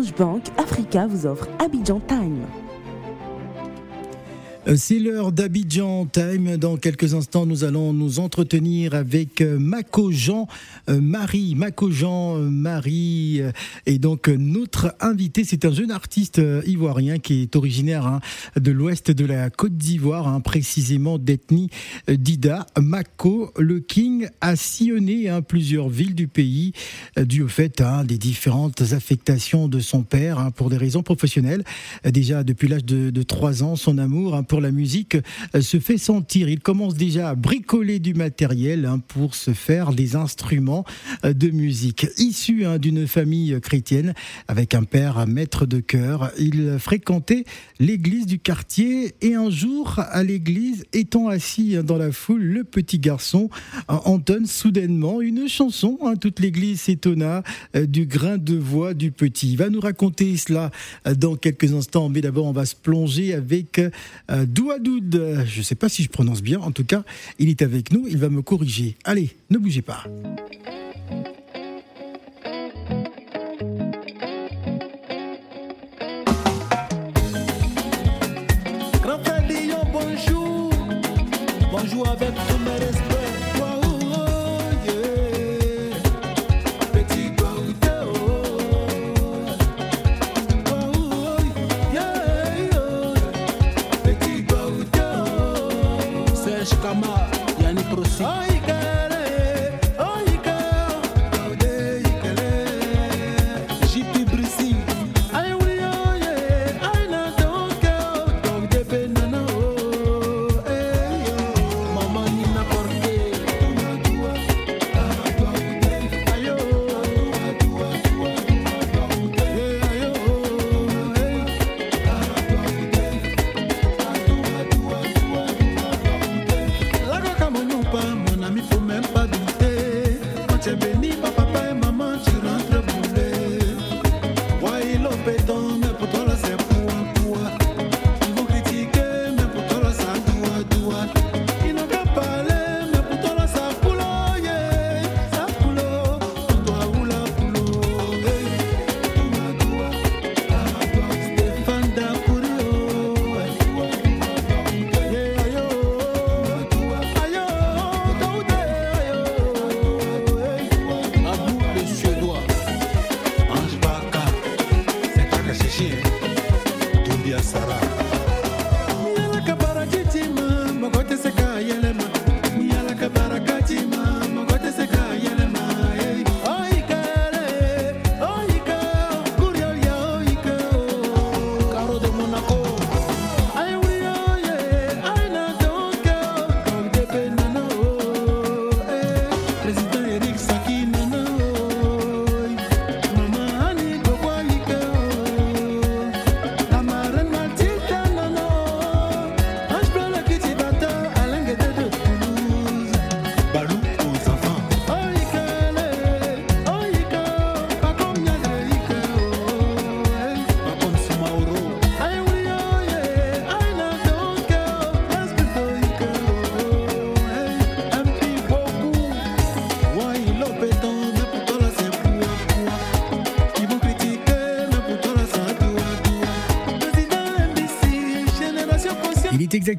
Orange Bank Africa vous offre Abidjan Time. Euh, c'est l'heure d'Abidjan Time. Dans quelques instants, nous allons nous entretenir avec euh, Mako Jean euh, Marie. Mako Jean Marie et donc notre invité. C'est un jeune artiste ivoirien qui est originaire hein, de l'ouest de la Côte d'Ivoire, hein, précisément d'ethnie Dida. Mako, le King, a sillonné hein, plusieurs villes du pays dû au fait des différentes affectations de son père pour des raisons professionnelles. Déjà depuis l'âge de, de 3 ans, son amour pour la musique euh, se fait sentir. Il commence déjà à bricoler du matériel hein, pour se faire des instruments euh, de musique. Issu hein, d'une famille chrétienne avec un père maître de chœur, il fréquentait l'église du quartier et un jour à l'église, étant assis dans la foule, le petit garçon euh, entonne soudainement une chanson. Hein. Toute l'église s'étonna du grain de voix du petit. Il va nous raconter cela dans quelques instants, mais d'abord on va se plonger avec Douadoud. Je ne sais pas si je prononce bien, en tout cas, il est avec nous, il va me corriger. Allez, ne bougez pas. Ai,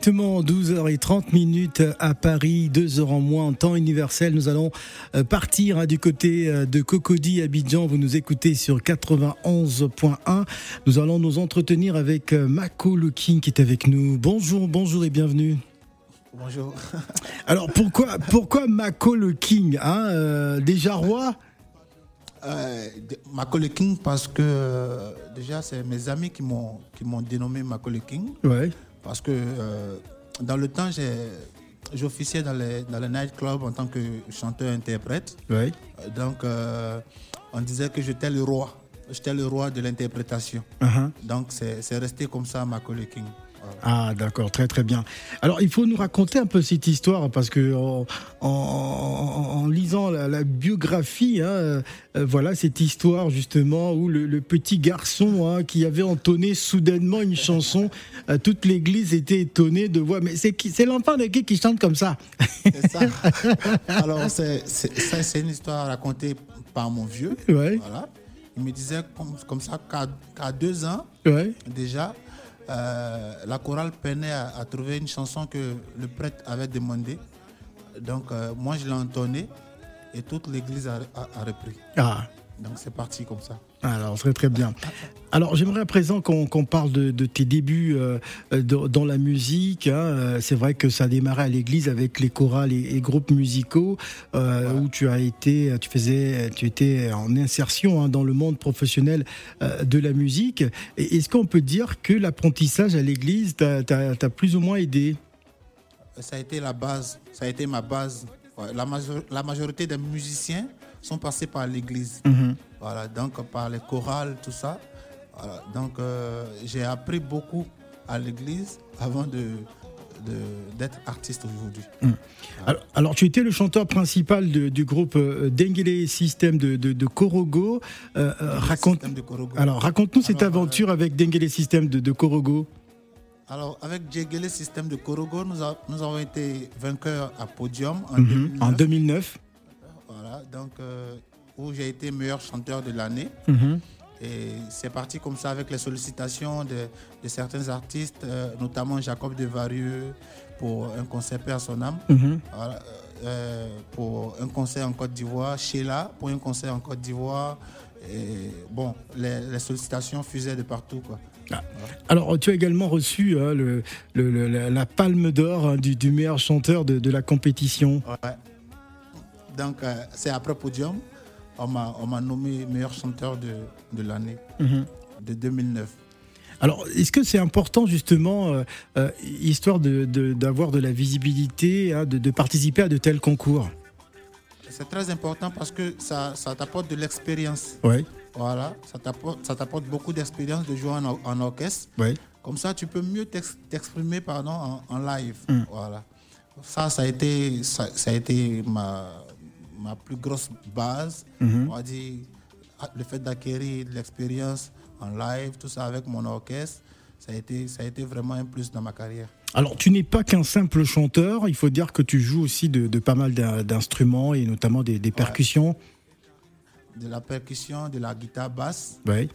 exactement 12h30 minutes à Paris, 2 heures en moins en temps universel. Nous allons euh, partir hein, du côté euh, de Cocody, Abidjan. Vous nous écoutez sur 91.1. Nous allons nous entretenir avec euh, Mako Looking qui est avec nous. Bonjour, bonjour et bienvenue. Bonjour. Alors pourquoi, pourquoi Mako le King hein, Déjà roi? Euh, Mako le King parce que déjà c'est mes amis qui m'ont qui m'ont dénommé Mako le King. Ouais. Parce que euh, dans le temps, j'officiais dans les, dans les nightclubs en tant que chanteur-interprète. Oui. Euh, donc, euh, on disait que j'étais le roi. J'étais le roi de l'interprétation. Uh-huh. Donc, c'est resté comme ça, ma King. Ah d'accord, très très bien. Alors il faut nous raconter un peu cette histoire parce que en, lisant la, biographie, hein, euh, voilà cette histoire justement où le, petit garçon hein, qui avait entonné soudainement une chanson, euh, toute l'église était étonnée de voir. Mais c'est c'est l'enfant de qui qui chante comme ça? C'est ça. Alors c'est une histoire racontée par mon vieux. Ouais. Voilà il me disait comme, comme ça qu'à deux ans, Ouais. déjà, euh, la chorale peinait à, trouver une chanson que le prêtre avait demandé. Donc, euh, moi, je l'ai entonnée et toute l'église a repris. Ah. Donc, c'est parti comme ça. Alors, très très bien. Alors, j'aimerais à présent qu'on parle de, de tes débuts euh, euh, dans, la musique. hein. Euh, C'est vrai que ça a démarré à l'église avec les chorales et, et groupes musicaux euh, où tu as été, tu faisais, tu étais en insertion hein, dans le monde professionnel euh, de la musique. Est-ce qu'on peut dire que l'apprentissage à l'église t'a plus ou moins aidé? Ça a été la base, ça a été ma base. Ouais, La, major- la majorité des musiciens sont passés par l'église. Voilà, donc par les chorales, tout ça. Voilà, donc euh, j'ai appris beaucoup à l'église avant de d'être artiste aujourd'hui. Alors, alors, tu étais le chanteur principal de- du groupe euh, Dengele System de, de, de Korogo. Euh, euh, raconte, Système de Korogo. alors, raconte-nous cette euh, aventure avec Dengele System de, Korogo. Alors, avec Djegele Système de Korogo, nous, a- nous avons été vainqueurs à Podium en, Mhm. 2009. En 2009. Voilà, donc euh, où j'ai été meilleur chanteur de l'année. Mhm. Et c'est parti comme ça avec les sollicitations de, de certains artistes, euh, notamment Jacob de Varieux pour un concert Père son âme, Mhm. Voilà, euh, pour un concert en Côte d'Ivoire, Sheila pour un concert en Côte d'Ivoire. Et bon, les, les sollicitations fusaient de partout. Quoi. Alors, tu as également reçu hein, le, le- le- la, la palme d'or hein, du, du meilleur chanteur de, de la compétition. Ouais. Donc, euh, c'est après Podium, on m'a nommé meilleur chanteur de, de l'année, Mhm. de 2009. Alors, est-ce que c'est important justement, euh, euh, histoire de- de- d'avoir de, la visibilité, hein, de, de participer à de tels concours? C'est très important parce que ça, ça t'apporte de l'expérience. Oui, Voilà, ça t'apporte, beaucoup d'expérience de jouer en, en orchestre. oui. Comme ça, tu peux mieux t'ex- t'exprimer pardon, en, en live. Mm. Voilà. Ça, ça a été, ça, ça a été ma, ma plus grosse base. On ah, le fait d'acquérir de l'expérience en live, tout ça avec mon orchestre, ça a été, ça a été vraiment un plus dans ma carrière. Alors, tu n'es pas qu'un simple chanteur, il faut dire que tu joues aussi de, de pas mal d'in- d'instruments et notamment des, des percussions. De la percussion, de la guitare basse, Oui.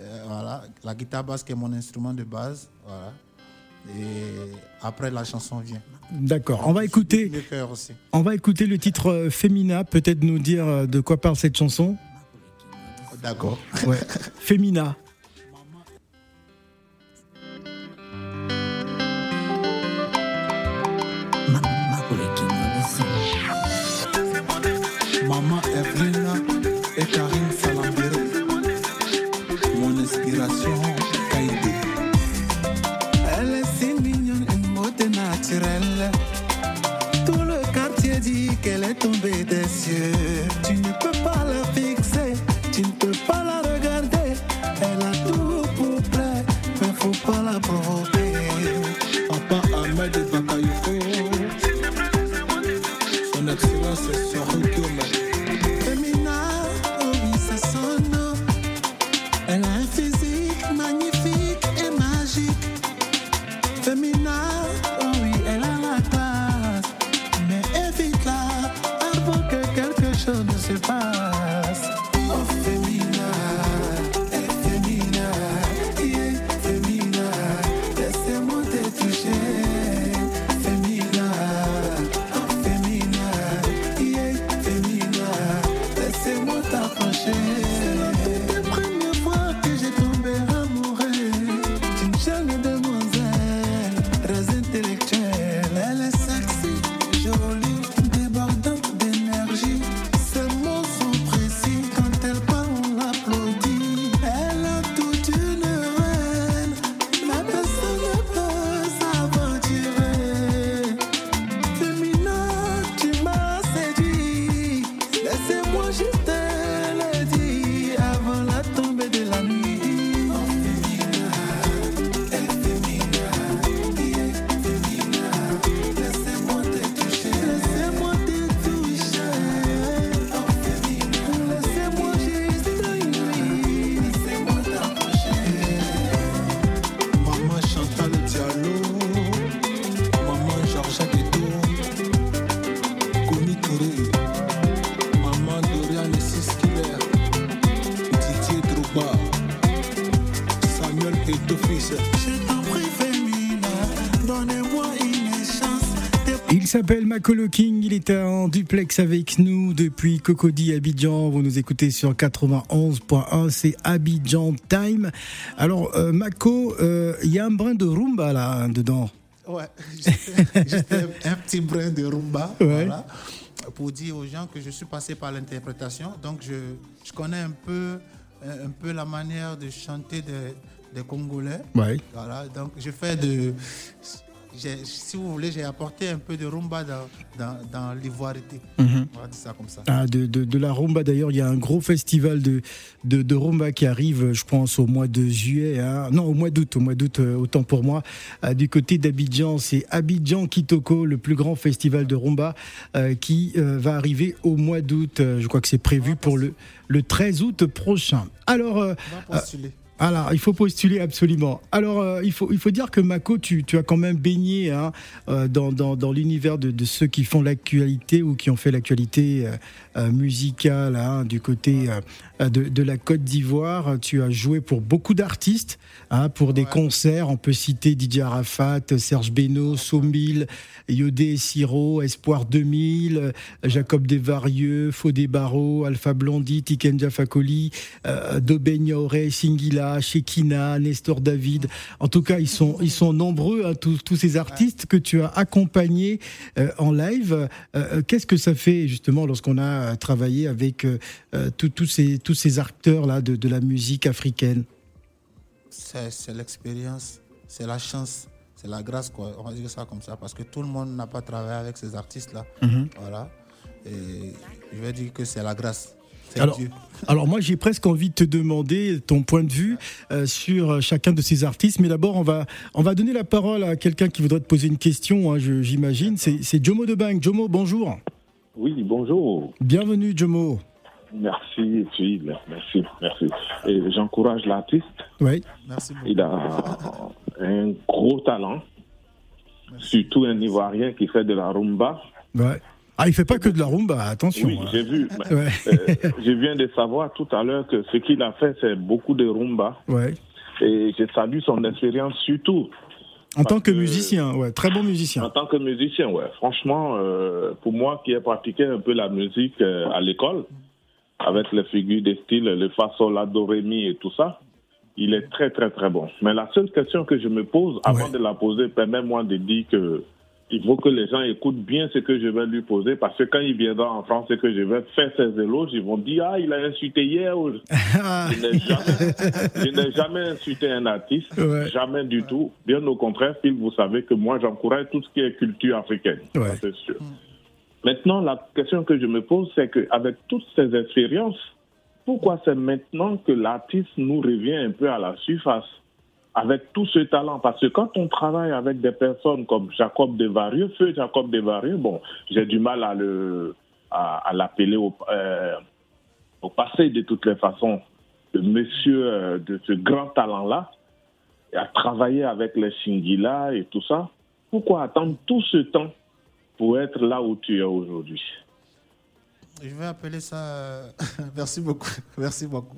Euh, voilà, la guitare basse qui est mon instrument de base. Voilà. Et après, la chanson vient. D'accord. On va écouter, Le cœur aussi. on va écouter le titre euh, Femina. Peut-être nous dire euh, de quoi parle cette chanson. D'accord. Ouais. Femina. Faut Il s'appelle Makolo King, il est en duplex avec nous depuis Cocody Abidjan. Vous nous écoutez sur 91.1, c'est Abidjan Time. Alors, euh, Mako, euh, il y a un brin de rumba là hein, dedans. Ouais, juste un, un petit brin de rumba. Ouais. Voilà, pour dire aux gens que je suis passé par l'interprétation. Donc, je, je connais un peu, un peu la manière de chanter des, des Congolais. Ouais. Voilà, donc je fais de. Si vous voulez, j'ai apporté un peu de rumba dans, dans, dans l'ivoirité. Mhm. On va dire ça comme ça. Ah, de, de, de la rumba d'ailleurs, il y a un gros festival de, de, de rumba qui arrive, je pense, au mois de juillet. hein. Non, au mois d'août, au mois d'août, euh, autant pour moi. Euh, du côté d'Abidjan, c'est Abidjan Kitoko, le plus grand festival de rumba euh, qui euh, va arriver au mois d'août. Je crois que c'est prévu pour le, le 13 août prochain. Alors, On va postuler. Alors, il faut postuler absolument. Alors, euh, il, faut, dire que Mako, tu, as quand même baigné hein, euh, dans, l'univers de, ceux qui font l'actualité ou qui ont fait l'actualité euh, musicale hein, du côté de, de la Côte d'Ivoire. Tu as joué pour beaucoup d'artistes, hein, pour des Ouais. concerts. On peut citer Didier Arafat, Serge Beno, Sombil, Yodé Siro, Espoir 2000, euh, Jacob Desvarieux, Fodé Barreau, Alpha Blondie, Tiken Fakoli, euh, Dobegnaoré, Singila, Shekina, Nestor David. En tout cas, ils sont, ils sont nombreux, hein, tous, tous ces artistes que tu as accompagnés euh, en live. Euh, euh, Qu'est-ce que ça fait justement lorsqu'on a euh, travaillé avec euh, euh, tous- tous ces, acteurs-là de, de la musique africaine C'est c'est l'expérience, c'est la chance, c'est la grâce, quoi. On va dire ça comme ça, parce que tout le monde n'a pas travaillé avec ces artistes-là. Mhm. Voilà. Et je vais dire que c'est la grâce. C'est Alors, Dieu. Alors moi j'ai presque envie de te demander ton point de vue euh, sur euh, chacun de ces artistes, mais d'abord on va on va donner la parole à quelqu'un qui voudrait te poser une question, hein, je- j'imagine. C'est c'est Jomo de Bang. Jomo, bonjour. Oui, bonjour. Bienvenue Jomo. Merci, Phil. Merci, merci. Et j'encourage l'artiste. Oui. Merci beaucoup. Il a un gros talent, surtout un Ivoirien qui fait de la rumba. Ouais. Ah, il fait pas que de la rumba, attention. Oui, hein. j'ai vu. Ouais. Euh, je viens de savoir tout à l'heure que ce qu'il a fait, c'est beaucoup de rumba. Ouais. Et je salue son expérience surtout En tant que que- musicien, ouais, très bon en musicien. tant que musicien. Ouais. Franchement, euh, pour moi qui ai pratiqué un peu la musique euh, à l'école, avec les figures des styles, le fa sol, la do, ré, mi et tout ça, il est très très très bon. Mais la seule question que je me pose, avant Ouais. de la poser, permets-moi de dire que il faut que les gens écoutent bien ce que je vais lui poser, parce que quand il viendra en France et que je vais faire ses éloges, ils vont dire ah il a insulté hier. Je n'ai jamais, insulté un artiste, Ouais. jamais du tout. Bien au contraire, Phil, vous savez que moi j'encourage tout ce qui est culture africaine, Ouais. c'est sûr. Maintenant, la question que je me pose, c'est qu'avec toutes ces expériences, pourquoi c'est maintenant que l'artiste nous revient un peu à la surface avec tout ce talent? Parce que quand on travaille avec des personnes comme Jacob Desvarieux, feu Jacob Desvarieux, bon, j'ai du mal à le à, l'appeler au, euh, au passé de toutes les façons, de monsieur euh, de ce grand talent-là, à travailler avec les Singila et tout ça. Pourquoi attendre tout ce temps pour être là où tu es aujourd'hui Je vais appeler ça. Merci beaucoup. Merci beaucoup.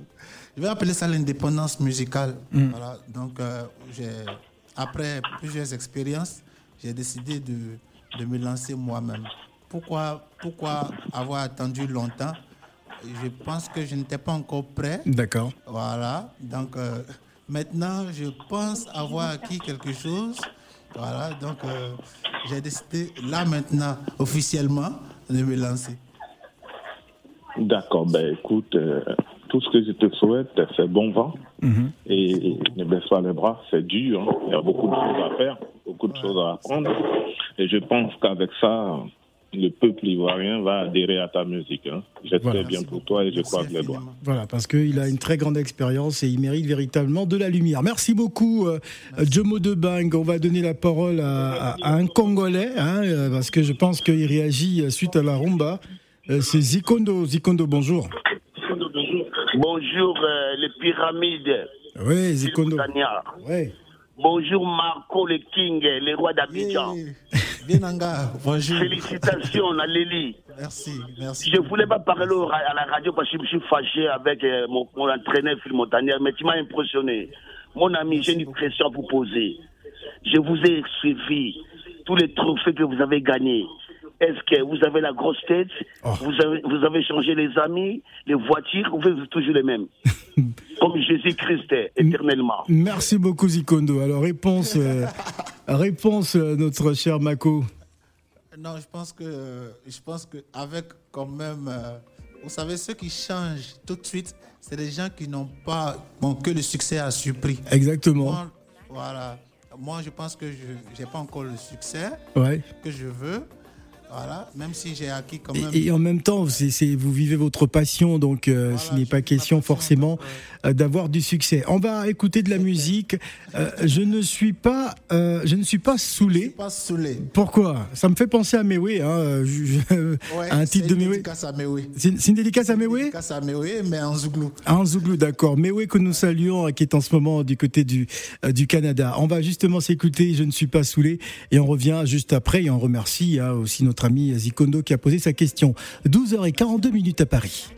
Je vais appeler ça l'indépendance musicale. Voilà. Donc, euh, après plusieurs expériences, j'ai décidé de, de me lancer moi-même. Pourquoi, pourquoi avoir attendu longtemps? Je pense que je n'étais pas encore prêt. D'accord. Voilà. Donc, euh, maintenant, je pense avoir acquis quelque chose. Voilà. Donc, euh, j'ai décidé, là maintenant, officiellement, de me lancer. D'accord, ben écoute, euh, tout ce que je te souhaite, c'est bon vent. Et ne baisse pas les bras, c'est dur. hein. Il y a beaucoup de choses à faire, beaucoup de choses à apprendre. Et je pense qu'avec ça, le peuple ivoirien va adhérer à ta musique. Hein. J'espère Voilà. bien pour toi et je Merci croise les doigts. Voilà, parce qu'il a une très grande expérience et il mérite véritablement de la lumière. Merci beaucoup, euh, Jomo de Bang. On va donner la parole à, à- à un Congolais, hein, euh, parce que je pense qu'il réagit euh, suite à la rumba. Euh, C'est Zikondo. Zikondo, bonjour. Bonjour euh, les pyramides. Oui, Zikondo. Ouais. Bonjour Marco le King, le roi d'Abidjan. Bonjour. Félicitations Naléli. Merci, merci. Je ne voulais pas parler à la radio parce que je me suis fâché avec euh, mon, mon entraîneur Phil Montagnier, mais tu m'as impressionné. Mon ami, j'ai une question à vous poser. Je vous ai suivi tous les trophées que vous avez gagnés. Est-ce que vous avez la grosse tête? Oh. vous, avez, vous avez changé les amis, les voitures, ou vous êtes toujours les mêmes? Comme Jésus-Christ est, éternellement. Merci beaucoup Zikondo. Alors réponse, euh, réponse euh, notre cher Mako. Non, je pense que, je pense que avec quand même, euh, vous savez, ceux qui changent tout de suite, c'est des gens qui n'ont pas, bon, que le succès a surpris. Exactement. Moi, voilà. Moi, je pense que je n'ai pas encore le succès Ouais. que je veux. Voilà. Même si j'ai acquis quand même. Et, et en même temps, c'est, vous vivez votre passion, donc euh, Voilà, ce n'est pas question forcément euh, d'avoir du succès. On va écouter de la musique. Euh, je ne suis pas, euh, je ne suis pas saoulé. pas saoulé. Pourquoi? Ça me fait penser à Mewe, hein, euh, je- je- Ouais, un c'est titre de une Mewe. dédicace à Mewe. C'est une dédicace à Mewe? Dédicace à Mewe, mais en Zouglou. Un Zouglou, d'accord. Mewe que nous saluons, euh, qui est en ce moment du côté du, euh, du Canada. On va justement s'écouter Je ne suis pas saoulé et on revient juste après et on remercie hein, aussi notre ami Zikondo qui a posé sa question. 12h42 minutes à Paris.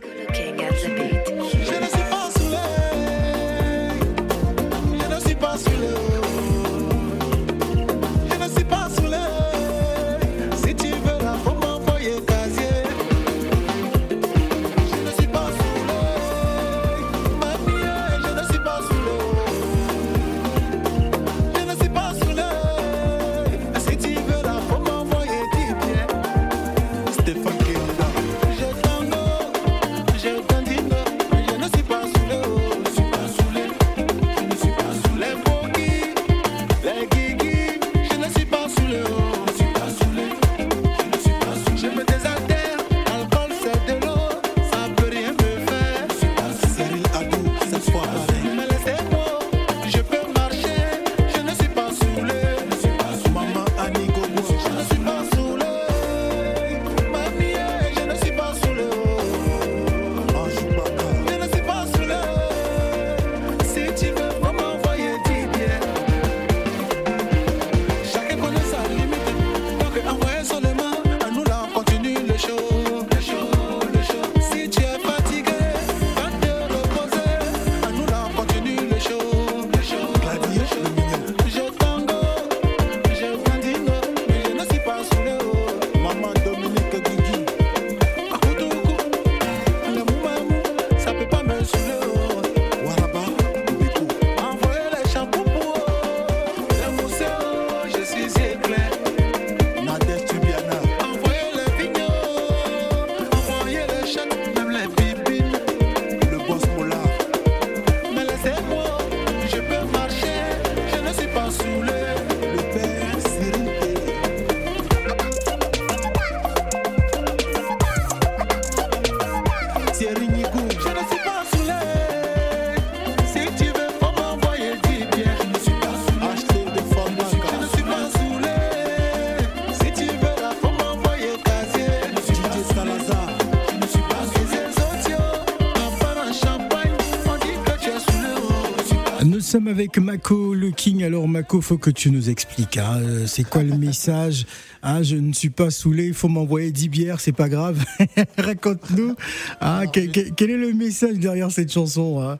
Sommes avec Mako le King. Alors Mako, faut que tu nous expliques. hein, euh, c'est quoi le message hein, Je ne suis pas saoulé. Il faut m'envoyer 10 bières, c'est pas grave. Raconte-nous. hein, que- que- quel est le message derrière cette chanson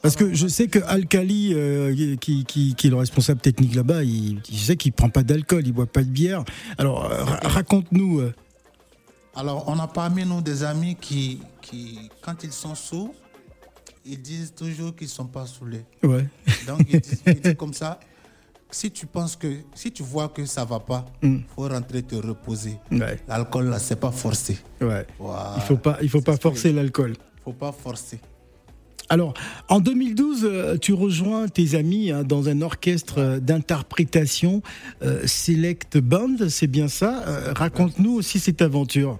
Parce que je sais que Alkali, euh, qui, qui, qui est le responsable technique là-bas, il, je sais qu'il prend pas d'alcool, il boit pas de bière. Alors euh, ra- raconte-nous. Alors, on a parmi nous des amis qui, qui quand ils sont sous, ils disent toujours qu'ils ne sont pas saoulés. Ouais. Donc, ils disent, ils disent comme ça, si tu penses que, si tu vois que ça va pas, il faut rentrer te reposer. Ouais. L'alcool, là, c'est pas forcé. Ouais. Il faut pas, il faut pas forcer l'alcool. faut pas forcer. Alors, en 2012, euh, tu rejoins tes amis hein, dans un orchestre euh, d'interprétation euh, Select Band, c'est bien ça Euh, Raconte-nous aussi cette aventure.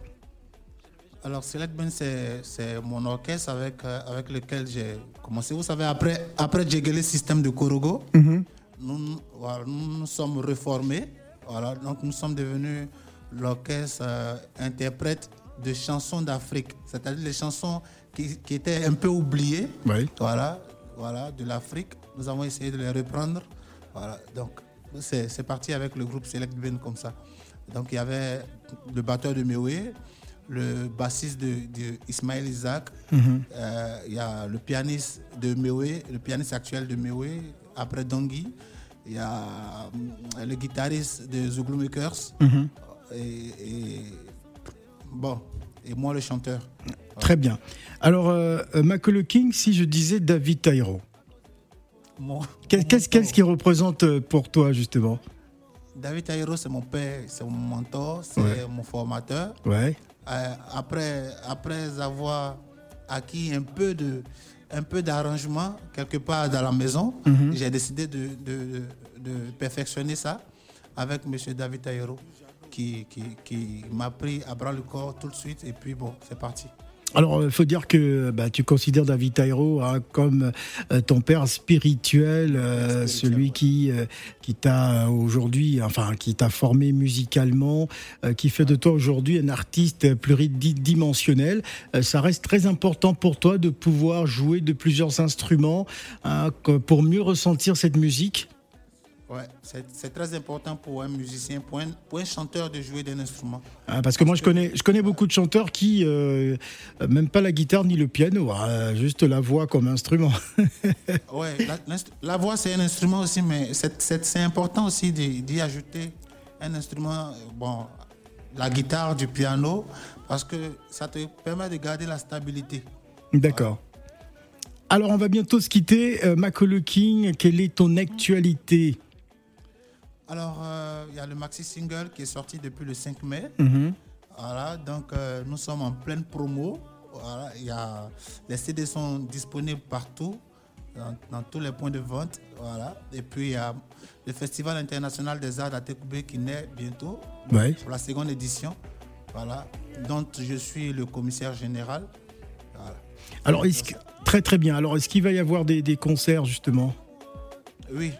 Alors, Select Band, c'est mon orchestre avec, euh, avec lequel j'ai commencé. Vous savez, après, après Djegele Système de Korogo, nous, voilà, nous nous sommes reformés. Voilà, donc, nous sommes devenus l'orchestre euh, interprète de chansons d'Afrique, c'est-à-dire les chansons qui, qui étaient un peu oubliées. Oui. Voilà, voilà, de l'Afrique. Nous avons essayé de les reprendre. Voilà, donc c'est c'est parti avec le groupe Select Band comme ça. Donc il y avait le batteur de Mewe, le bassiste de, de Ismaël Isaac, Mhm. euh, il y a le pianiste de Mewe, le pianiste actuel de Mewe, après Dongui. Il y a euh, le guitariste de Zouglou Makers. Mhm. Et, et- bon, et moi le chanteur. Très bien. Alors, euh, Makolo King, si je disais David qu'est- qu'est-ce qu'il représente pour toi, justement? David Taïro, c'est mon père, c'est mon mentor, c'est Ouais. mon formateur. Ouais. Euh, après, après avoir acquis un peu de un peu d'arrangement quelque part dans la maison, Mhm. j'ai décidé de, de- de perfectionner ça avec M. David Taïro qui, qui, qui m'a pris à bras le corps tout de suite et puis bon, c'est parti. Alors, il faut dire que bah, tu considères David Tairo hein, comme euh, ton père spirituel, euh, celui qui, euh, qui t'a aujourd'hui, enfin, qui t'a formé musicalement, euh, qui fait de toi aujourd'hui un artiste pluridimensionnel. Euh, ça reste très important pour toi de pouvoir jouer de plusieurs instruments hein, pour mieux ressentir cette musique. Ouais, c'est très important pour un musicien, pour un, pour un chanteur de jouer d'un instrument. Hein, parce que moi, je connais, je connais beaucoup de chanteurs qui, euh, même pas la guitare ni le piano, hein, juste la voix comme instrument. Ouais, la, voix c'est un instrument aussi, mais c'est- important aussi d'y ajouter un instrument, euh, bon, la guitare, du piano, parce que ça te permet de garder la stabilité. D'accord. Alors, on va bientôt se quitter. Euh, Makolo King, quelle est ton actualité? Alors, euh, il y a le maxi single qui est sorti depuis le 5 mai. Voilà, donc euh, nous sommes en pleine promo. Voilà, il y a, les CD sont disponibles partout, dans, dans tous les points de vente. Voilà. Et puis, il y a le Festival international des arts d'Atekoubé qui naît bientôt. Ouais. pour la seconde édition, voilà, dont je suis le commissaire général. Voilà. Alors, est-ce que- très très bien. Alors, est-ce qu'il va y avoir des, des concerts justement? Oui,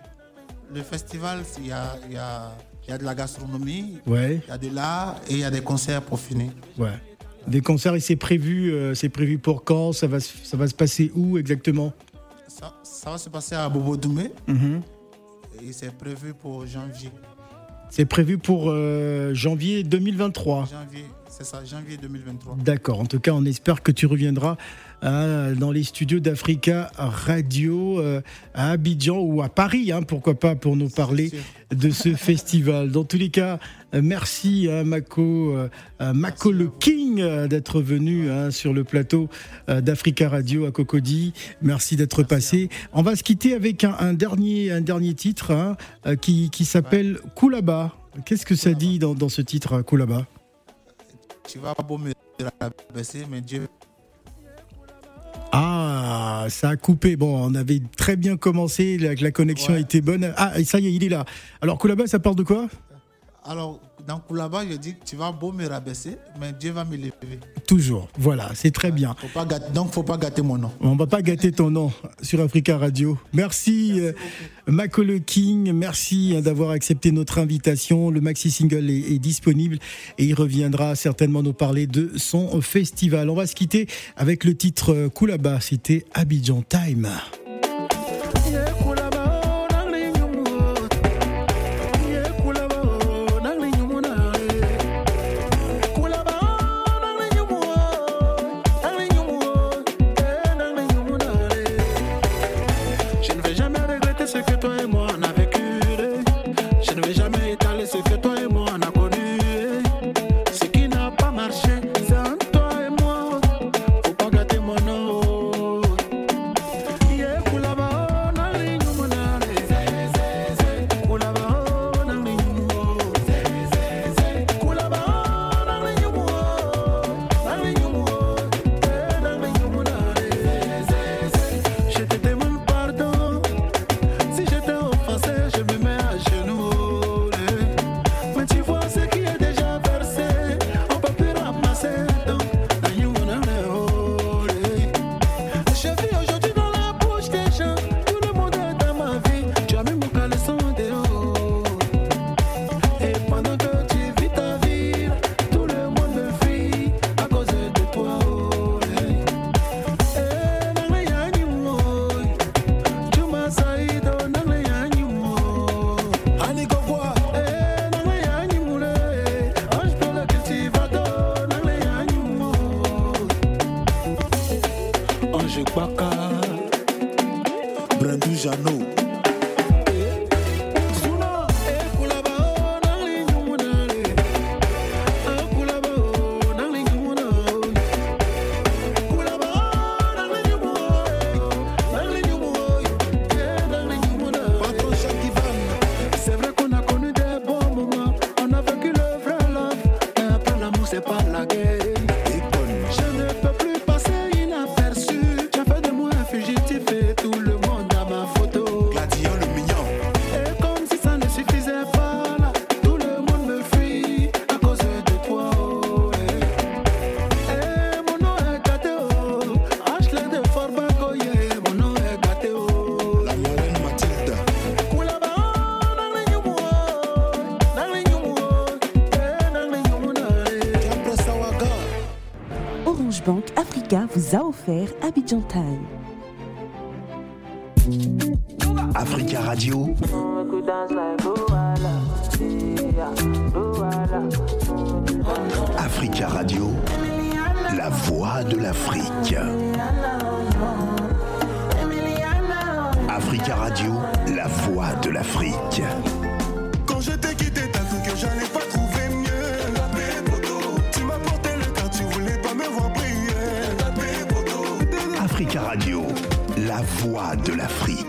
le festival, il y a, y, a, il y a de la gastronomie, Ouais, il y a de l'art et il y a des concerts pour finir. ouais. Des concerts et c'est prévu, euh, c'est prévu pour quand? Ça va, se- ça va se passer où exactement? Ça, ça va se passer à Bobo Doumé Mhm. et c'est prévu pour janvier. C'est prévu pour euh, janvier 2023. Janvier, c'est ça, janvier 2023. D'accord. En tout cas, on espère que tu reviendras hein, dans les studios d'Africa Radio euh, à Abidjan ou à Paris, hein, pourquoi pas, pour nous parler de ce festival. Dans tous les cas, euh, merci à Mako, euh, à Mako le King d'être venu hein, sur le plateau d'Africa Radio à Cocody. Merci d'être passé. On va se quitter avec un, un dernier, un dernier titre hein, qui, qui s'appelle Koulaba. Qu'est-ce que ça dit dans, dans ce titre, Koulaba? Tu vas beau me rabaisser, mais Dieu Ah, ça a coupé. Bon, on avait très bien commencé, la, la connexion Ouais. était bonne. Ah, et ça y est, il est là. Alors, Koulaba, ça parle de quoi? Alors, dans Koulaba, je dis que tu vas beau me rabaisser, mais Dieu va me lever. Toujours. Voilà, c'est très bien. Faut pas gâter, donc, faut pas gâter mon nom. On va pas gâter ton nom sur Africa Radio. Merci, euh, Makolo King. Merci hein, d'avoir accepté notre invitation. Le maxi single est, est disponible et il reviendra certainement nous parler de son festival. On va se quitter avec le titre euh, Koulaba. C'était Abidjan Time. Serge Kwaka, Brandou Janot. A offert Abidjan Time. Africa Radio. Africa Radio, la voix de l'Afrique. Africa Radio, la voix de l'Afrique. Radio, la voix de l'Afrique.